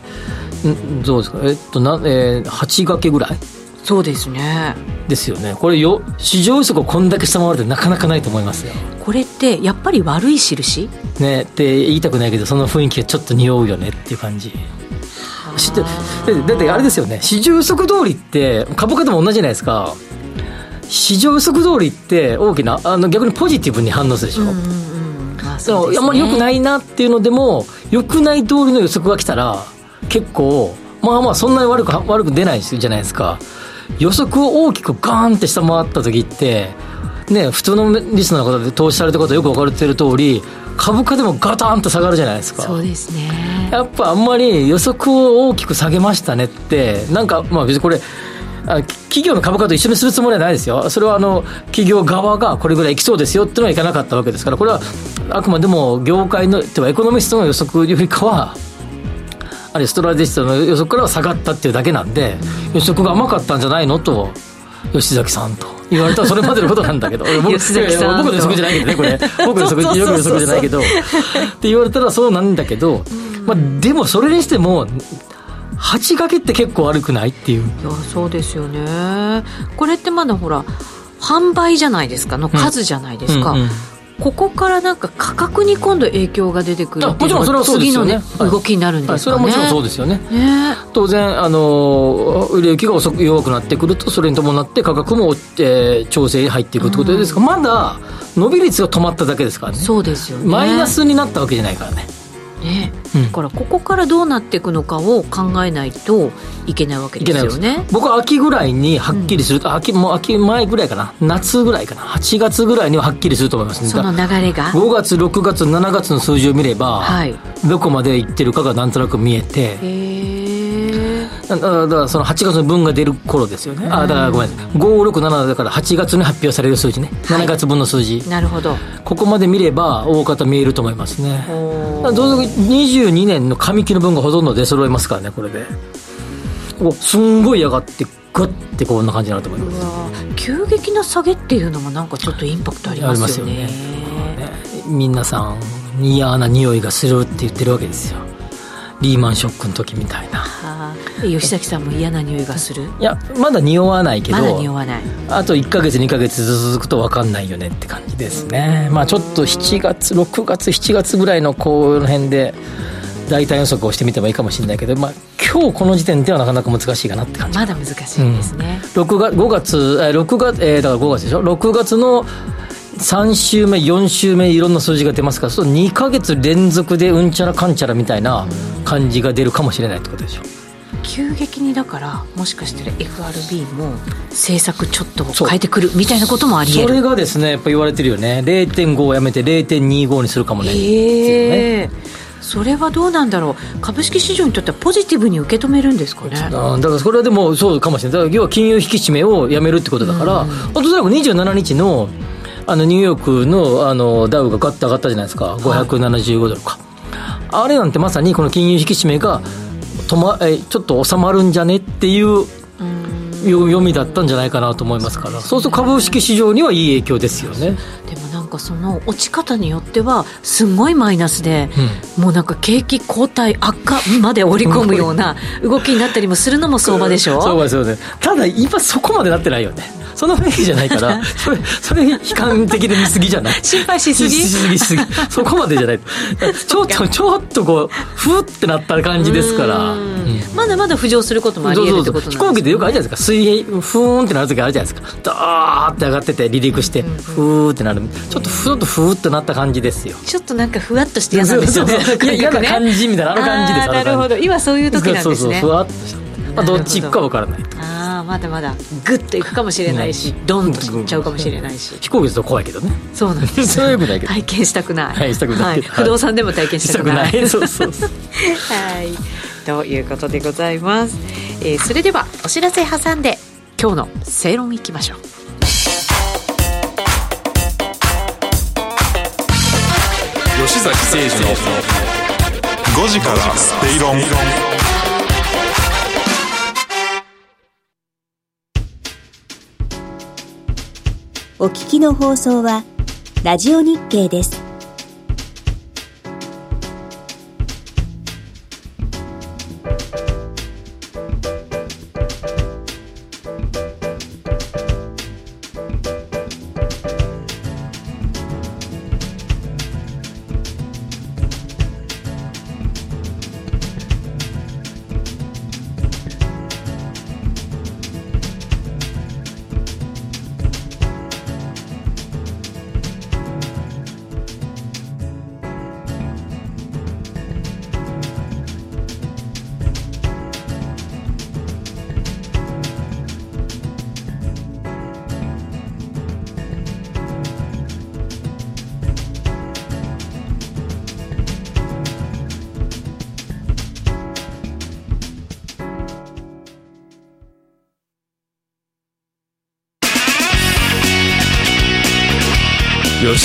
[SPEAKER 2] どうですか、えっとなえー、8掛けぐらい？
[SPEAKER 3] そうですね。
[SPEAKER 2] ですよね。これよ市場予測をこんだけ下回るってなかなかないと思いますよ。
[SPEAKER 3] これってやっぱり悪い印？
[SPEAKER 2] ねって言いたくないけどその雰囲気がちょっと匂うよねっていう感じ。知ってだってあれですよね。市場予測通りって株価でも同じじゃないですか。市場予測通りって大きなあの逆にポジティブに反応するでしょ、うんうんまあそうね、あんまりよくないなっていうのでもよくない通りの予測が来たら結構まあまあそんなに悪く悪く出ないじゃないですか予測を大きくガーンって下回った時ってね、普通のリスナーの方で投資された方よく分かってる通り株価でもガタンと下がるじゃないですか。
[SPEAKER 3] そうですね。
[SPEAKER 2] やっぱあんまり予測を大きく下げましたねってなんかまあ別にこれ企業の株価と一緒にするつもりはないですよ。それはあの企業側がこれぐらいいきそうですよっていうのはいかなかったわけですからこれはあくまでも業界のてはエコノミストの予測よりかはあるいはストラテジストの予測からは下がったっていうだけなんで、予測が甘かったんじゃないのと、吉崎さんと。言われたらそれまでのことなんだけど。僕
[SPEAKER 3] 吉崎さ
[SPEAKER 2] ん僕の予測じゃないけどねこれ。僕の予測よく予測じゃないけど。って言われたらそうなんだけど、まあ、でもそれにしても8掛けって結構悪くないっていう。い
[SPEAKER 3] やそうですよね。これってまだほら販売じゃないですか。の数じゃないですか、うんうんうんここからなんか価格に今度影響が出てくるっていうのが次の、ね、動きになるんですかね、
[SPEAKER 2] はいはい、それはもちろんそうですよね、ね、当然あの売れ行きが遅く弱くなってくるとそれに伴って価格も、えー、調整に入っていくってことですが、うん、まだ伸び率が止まっただけですからね。
[SPEAKER 3] そうですよね。
[SPEAKER 2] マイナスになったわけじゃないからね
[SPEAKER 3] ね、だからここからどうなっていくのかを考えないといけないわけですよね。
[SPEAKER 2] 僕は秋ぐらいにはっきりすると、うん、秋もう秋前ぐらいかな。夏ぐらいかな。8月ぐらいにははっきりすると思います。
[SPEAKER 3] その流れが。
[SPEAKER 2] 5月6月7月の数字を見れば、はい、どこまでいってるかがなんとなく見えてへえだからその8月の分が出る頃ですよね、あだからごめん。567だから8月に発表される数字ね、はい、7月分の数字。
[SPEAKER 3] なるほど。
[SPEAKER 2] ここまで見れば大方見えると思いますね。同族22年の上期の分がほとんど出揃いますからねこれで。すんごい上がってグッてこんな感じになると思います。
[SPEAKER 3] 急激な下げっていうのもなんかちょっとインパクトありますよね。よね
[SPEAKER 2] 皆さん嫌な匂いがするって言ってるわけですよリーマンショックの時みたいな。
[SPEAKER 3] 吉崎さんも嫌な匂いがする？
[SPEAKER 2] いやまだ匂わないけど
[SPEAKER 3] まだ匂わない。
[SPEAKER 2] あと1か月2か月続くと分かんないよねって感じですね。まあちょっと7月6月7月ぐらいのこの辺で大体予測をしてみてもいいかもしれないけど、まあ、今日この時点ではなかなか難しいかなって感じ。
[SPEAKER 3] まだ難しいですね、
[SPEAKER 2] うん、6月5月6月、えー、だから5月でしょ？6月の3週目4週目いろんな数字が出ますからそう2か月連続でうんちゃらかんちゃらみたいな感じが出るかもしれないってことでしょ。
[SPEAKER 3] 急激にだからもしかしたら FRB も政策ちょっと変えてくるみたいなこともありえ
[SPEAKER 2] る。それがですねやっぱ言われてるよね。0.5をやめて0.25にするかもね。へえ。
[SPEAKER 3] それはどうなんだろう。株式市場にとってはポジティブに受け止めるんですかね。だ。
[SPEAKER 2] からそれはでもそうかもしれない。だから要は金融引き締めをやめるってことだから、うん、おそらく27日のあのニューヨークのあのダウがガッと上がったじゃないですか。575ドルか、はい、あれなんてまさにこの金融引き締めが止、ま、えちょっと収まるんじゃねっていう読みだったんじゃないかなと思いますから。そうすると株式市場にはいい影響ですよね。
[SPEAKER 3] でもなんかその落ち方によってはすごいマイナスで、うん、もうなんか景気後退悪化まで織り込むような動きになったりもするのも相場でしょ？
[SPEAKER 2] そうですよね。ただ今そこまでなってないよねその雰囲気じゃないから それそれ悲観的で見すぎじゃない？
[SPEAKER 3] 心配しすぎ？
[SPEAKER 2] しすぎしすぎ。そこまでじゃない。ちょっとちょっとこうふってなった感じですから、うん、
[SPEAKER 3] まだまだ浮上することもあり得るってことなんです、
[SPEAKER 2] ね、飛行機でよくあるじゃないですか。水平ふーんってなる時あるじゃないですか。ダーって上がってて離陸して、ふーってなる。ちょっとふーっとふーってなった感じですよ。
[SPEAKER 3] ちょっとなんかふわっとして嫌なんですよね
[SPEAKER 2] 嫌な感じみたいなあの感じです
[SPEAKER 3] なるほど。今そういう時なんですね。そうそう。
[SPEAKER 2] ふわっとしたまあ、どっち行くか分からない
[SPEAKER 3] ああまだまだ。グッといくかもしれないし、ドンといっちゃうかもしれないし。
[SPEAKER 2] 飛行機だと怖いけどね。
[SPEAKER 3] そうなんです。
[SPEAKER 2] そういうないけど。
[SPEAKER 3] 体験したくない、
[SPEAKER 2] はい、したくない、はい、
[SPEAKER 3] 不動産でも体験したくない。
[SPEAKER 2] そうそうそう。
[SPEAKER 3] はい。ということでございます、えー、それではお知らせ挟んで今日の正論いきましょう。
[SPEAKER 4] 吉崎誠二の5時から正論
[SPEAKER 5] お聞きの放送は、ラジオ日経です。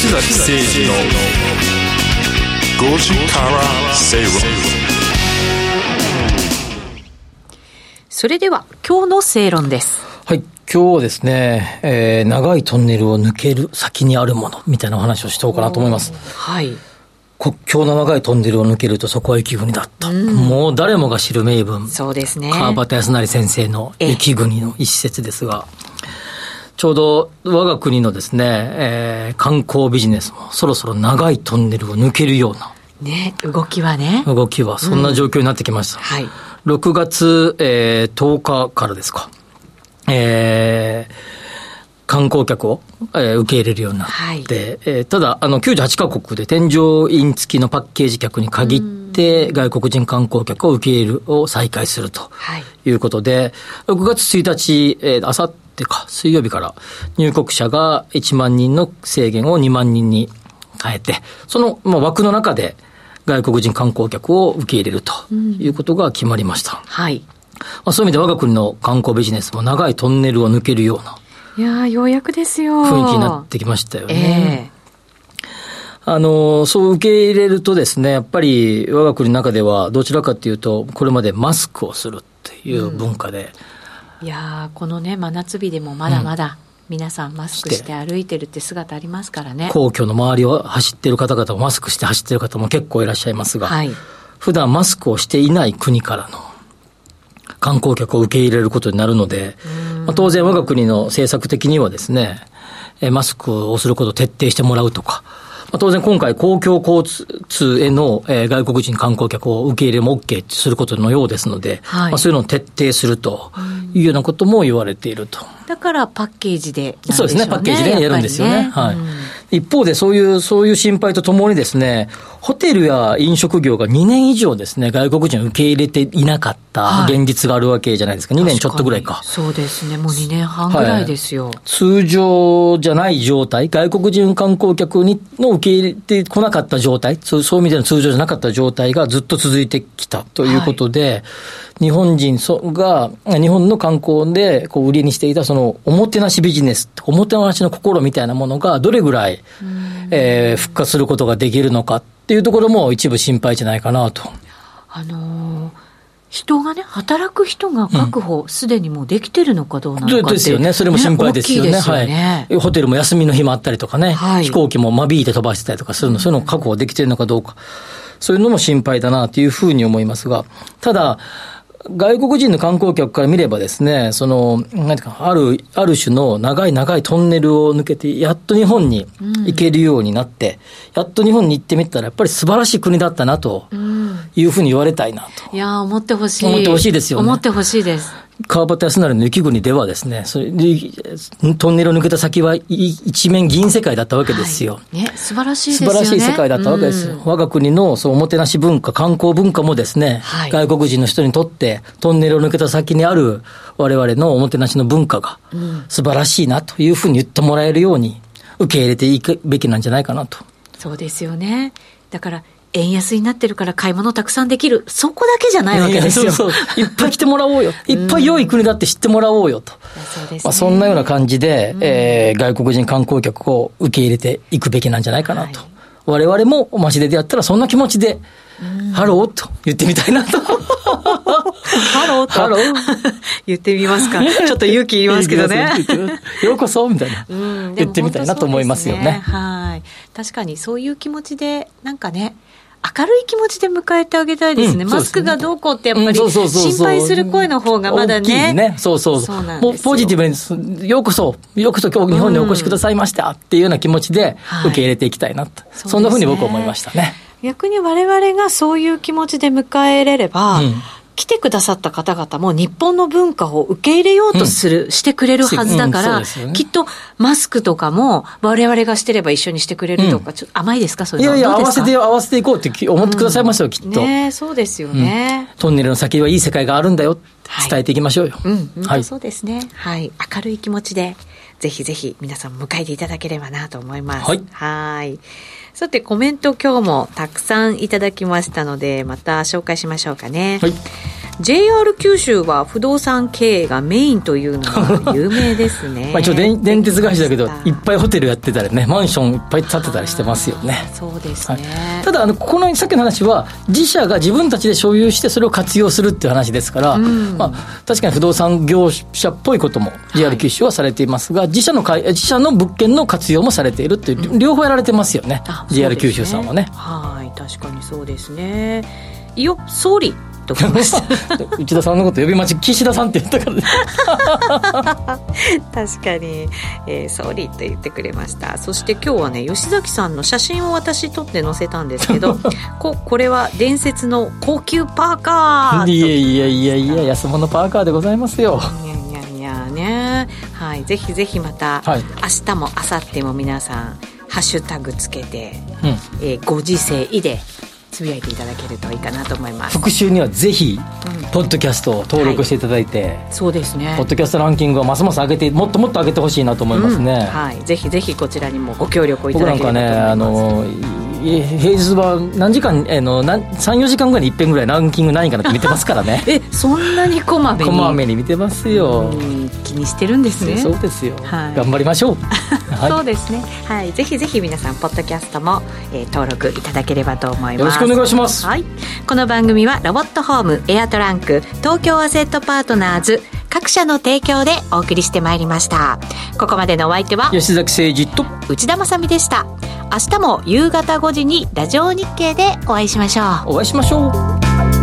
[SPEAKER 4] 吉崎誠二の5時から正論
[SPEAKER 3] それでは今日の正論です。
[SPEAKER 2] はい今日はですね、えー、長いトンネルを抜ける先にあるものみたいなお話をしておこうかなと思います。
[SPEAKER 3] はい。
[SPEAKER 2] 国境の長いトンネルを抜けるとそこは雪国だった、うん、もう誰もが知る名文。
[SPEAKER 3] そうですね。
[SPEAKER 2] 川端康成先生の雪国の一節ですが、ちょうど我が国のですね、えー、観光ビジネスもそろそろ長いトンネルを抜けるような。
[SPEAKER 3] ね、動きはね。
[SPEAKER 2] 動きは、そんな状況になってきました。うん、
[SPEAKER 3] はい。
[SPEAKER 2] 6月、えー、10日からですか。えー、観光客を、えー、受け入れるようになって、はい、えー、ただ、あの、98カ国で添乗員付きのパッケージ客に限って、外国人観光客を受け入れるを再開するということで、はい、6月1日、えー、あさってか、水曜日から入国者が1万人の制限を2万人に変えて、その、まあ、枠の中で外国人観光客を受け入れるということが決まりました。うん、
[SPEAKER 3] はい。
[SPEAKER 2] まあ、そういう意味で我が国の観光ビジネスも長いトンネルを抜けるような。
[SPEAKER 3] いやようやくですよ。
[SPEAKER 2] 雰囲気になってきましたよね。えーあの、そう受け入れるとですね、やっぱり我が国の中ではどちらかというと、これまでマスクをするっていう文化で、
[SPEAKER 3] いやこのね真夏日でもまだまだ、皆さんマスクして歩いてるって姿ありますからね。
[SPEAKER 2] 皇居の周りを走ってる方々もマスクして走ってる方も結構いらっしゃいますが、はい、普段マスクをしていない国からの観光客を受け入れることになるので、まあ、当然我が国の政策的にはですね、マスクをすることを徹底してもらうとか、まあ、当然今回公共交通への、えー、外国人観光客を受け入れも OK することのようですので、はい、まあ、そういうのを徹底するというようなことも言われていると。
[SPEAKER 3] だからパッケージで、ね、
[SPEAKER 2] そうですね、パッケージでやるんですよね。ねはい、一方でそういう、そういう心配とともにですね、ホテルや飲食業が2年以上ですね、外国人を受け入れていなかった現実があるわけじゃないですか。はい、2年ちょっとぐらいか。
[SPEAKER 3] そうですね。もう2年半ぐらいですよ、はい、
[SPEAKER 2] 通常じゃない状態、外国人観光客にの受け入れてこなかった状態、そうそういう意味での通常じゃなかった状態がずっと続いてきたということで、はい日本人が、日本の観光でこう売りにしていたそのおもてなしビジネス、おもてなしの心みたいなものがどれぐらい、えー、復活することができるのかっていうところも一部心配じゃないかなと。
[SPEAKER 3] あのー人がね、働く人が確保、す、で、にもうできてるのかどうなのか
[SPEAKER 2] ですよね。それも心配ですよね。よねはい。ホテルも休みの日もあったりとかね、はい、飛行機も間引いて飛ばしてたりとかするの、そういうの確保できてるのかどうか。そういうのも心配だなというふうに思いますが、ただ、外国人の観光客から見ればですね、その、なんていうか、ある、ある種の長い長いトンネルを抜けて、やっと日本に行けるようになって、うん、やっと日本に行ってみたら、やっぱり素晴らしい国だったなというふうに言われたいなと。
[SPEAKER 3] いや思ってほしい。
[SPEAKER 2] 思ってほしいですよね。
[SPEAKER 3] 思ってほしいです。
[SPEAKER 2] 川端康成の雪国ではですね、それトンネルを抜けた先は一面銀世界だったわけですよ。は
[SPEAKER 3] い、ね、素晴らしいですよね。
[SPEAKER 2] 素晴らしい世界だったわけですよ。うん、我が国のそうおもてなし文化、観光文化もですね、はい、外国人の人にとってトンネルを抜けた先にある我々のおもてなしの文化が素晴らしいなというふうに言ってもらえるように受け入れていくべきなんじゃないかなと。
[SPEAKER 3] そうですよね。だから円安になってるから買い物たくさんできる。そこだけじゃないわけですよ。
[SPEAKER 2] そうそう いっぱい来てもらおうよ。いっぱい良い国だって知ってもらおうよと。まあ、そんなような感じで、うん、えー、外国人観光客を受け入れていくべきなんじゃないかなと。はい、我々もお待ちで出会ったらそんな気持ちで、ハローと言ってみたいなと。
[SPEAKER 3] ハローと。
[SPEAKER 2] ハロー
[SPEAKER 3] 言ってみますか。ちょっと勇気いりますけどね。
[SPEAKER 2] ようこそみたいな、うん、言ってみたいなと思いますよね。ね
[SPEAKER 3] はい。確かにそういう気持ちで、なんかね、明るい気持ちで迎えてあげたいですね。うん、マスクがどうこうってやっぱり心配する声の方がまだね。
[SPEAKER 2] ね。そうそうそう。もうポジティブに、ようこそ、ようこそ今日日本にお越しくださいましたっていうような気持ちで受け入れていきたいなと。はい、そんなふうに僕は思いましたね。
[SPEAKER 3] 逆に我々がそういう気持ちで迎えれれば、うん来てくださった方々も日本の文化を受け入れようとする、うん、してくれるはずだから、うんね、きっとマスクとかも我々がしてれば一緒にしてくれるとか、ちょっと甘いですか？そういうの
[SPEAKER 2] いやいや、合わせて、合わせていこうって思ってくださいますよ、きっと。
[SPEAKER 3] ねそうですよね、
[SPEAKER 2] トンネルの先はいい世界があるんだよ伝えていきましょうよ。
[SPEAKER 3] はい、うん、はい、そうですね。はい。明るい気持ちで、ぜひぜひ皆さん迎えていただければなと思います。はい。はいさて、コメント今日もたくさんいただきましたので、また紹介しましょうかね。はい。JR 九州は不動産経営がメインというのが有名ですね。
[SPEAKER 2] まあ一応電電鉄会社だけどいっぱいホテルやってたりねマンションいっぱい建てたりしてますよね。
[SPEAKER 3] そうですね、
[SPEAKER 2] はい、ただあのこのさっきの話は自社が自分たちで所有してそれを活用するっていう話ですから、うん、まあ、確かに不動産業者っぽいことも JR 九州はされていますが、はい、自社の自社の物件の活用もされているっていう、両方やられてますよね、うん、JR 九州さんはね。
[SPEAKER 3] はい確かにそうですね。いよ総理ときました。
[SPEAKER 2] 内田さんのこと呼び待ち岸田さんって言ったからね。
[SPEAKER 3] 確かに、えー、総理と言ってくれました。そして今日はね吉崎さんの写真を私撮って載せたんですけど ここれは伝説の高級パーカー
[SPEAKER 2] いやいやいやいや安物パーカーでございますよ。
[SPEAKER 3] いやいやいやね。はいぜひぜひまた、はい、明日も明後日も皆さんハッシュタグつけて、うん、えー、ご時世いでつぶやいていただけるといいかなと思います。
[SPEAKER 2] 復習にはぜひ、うん、ポッドキャストを登録していただいて、はい、
[SPEAKER 3] そうですね。
[SPEAKER 2] ポッドキャストランキングをますます上げてもっともっと上げてほしいなと思いますね、うん、
[SPEAKER 3] はい。ぜひぜひこちらにもご協力をいただければと思い
[SPEAKER 2] ます。僕なんかねあの平日は何時間、えー、の34時間ぐらいに一遍ぐらいランキング何位かなって見てますからね。
[SPEAKER 3] えそんなにこまめに？
[SPEAKER 2] こまめに見てますよ。
[SPEAKER 3] 気にしてるんですね。
[SPEAKER 2] そうですよ、はい、頑張りましょう、
[SPEAKER 3] はい、そうですね。はい。ぜひぜひ皆さんポッドキャストも、えー、登録いただければと思います。
[SPEAKER 2] よろしくお願いします、
[SPEAKER 3] はい、この番組はロボットホームエアトランク東京アセットパートナーズ各社の提供でお送りしてまいりました。ここまでのお相手は
[SPEAKER 2] 吉崎誠二と
[SPEAKER 3] 内田まさでした。明日も夕方5時にラジオ日経でお会いしましょ
[SPEAKER 2] う。お会いしましょう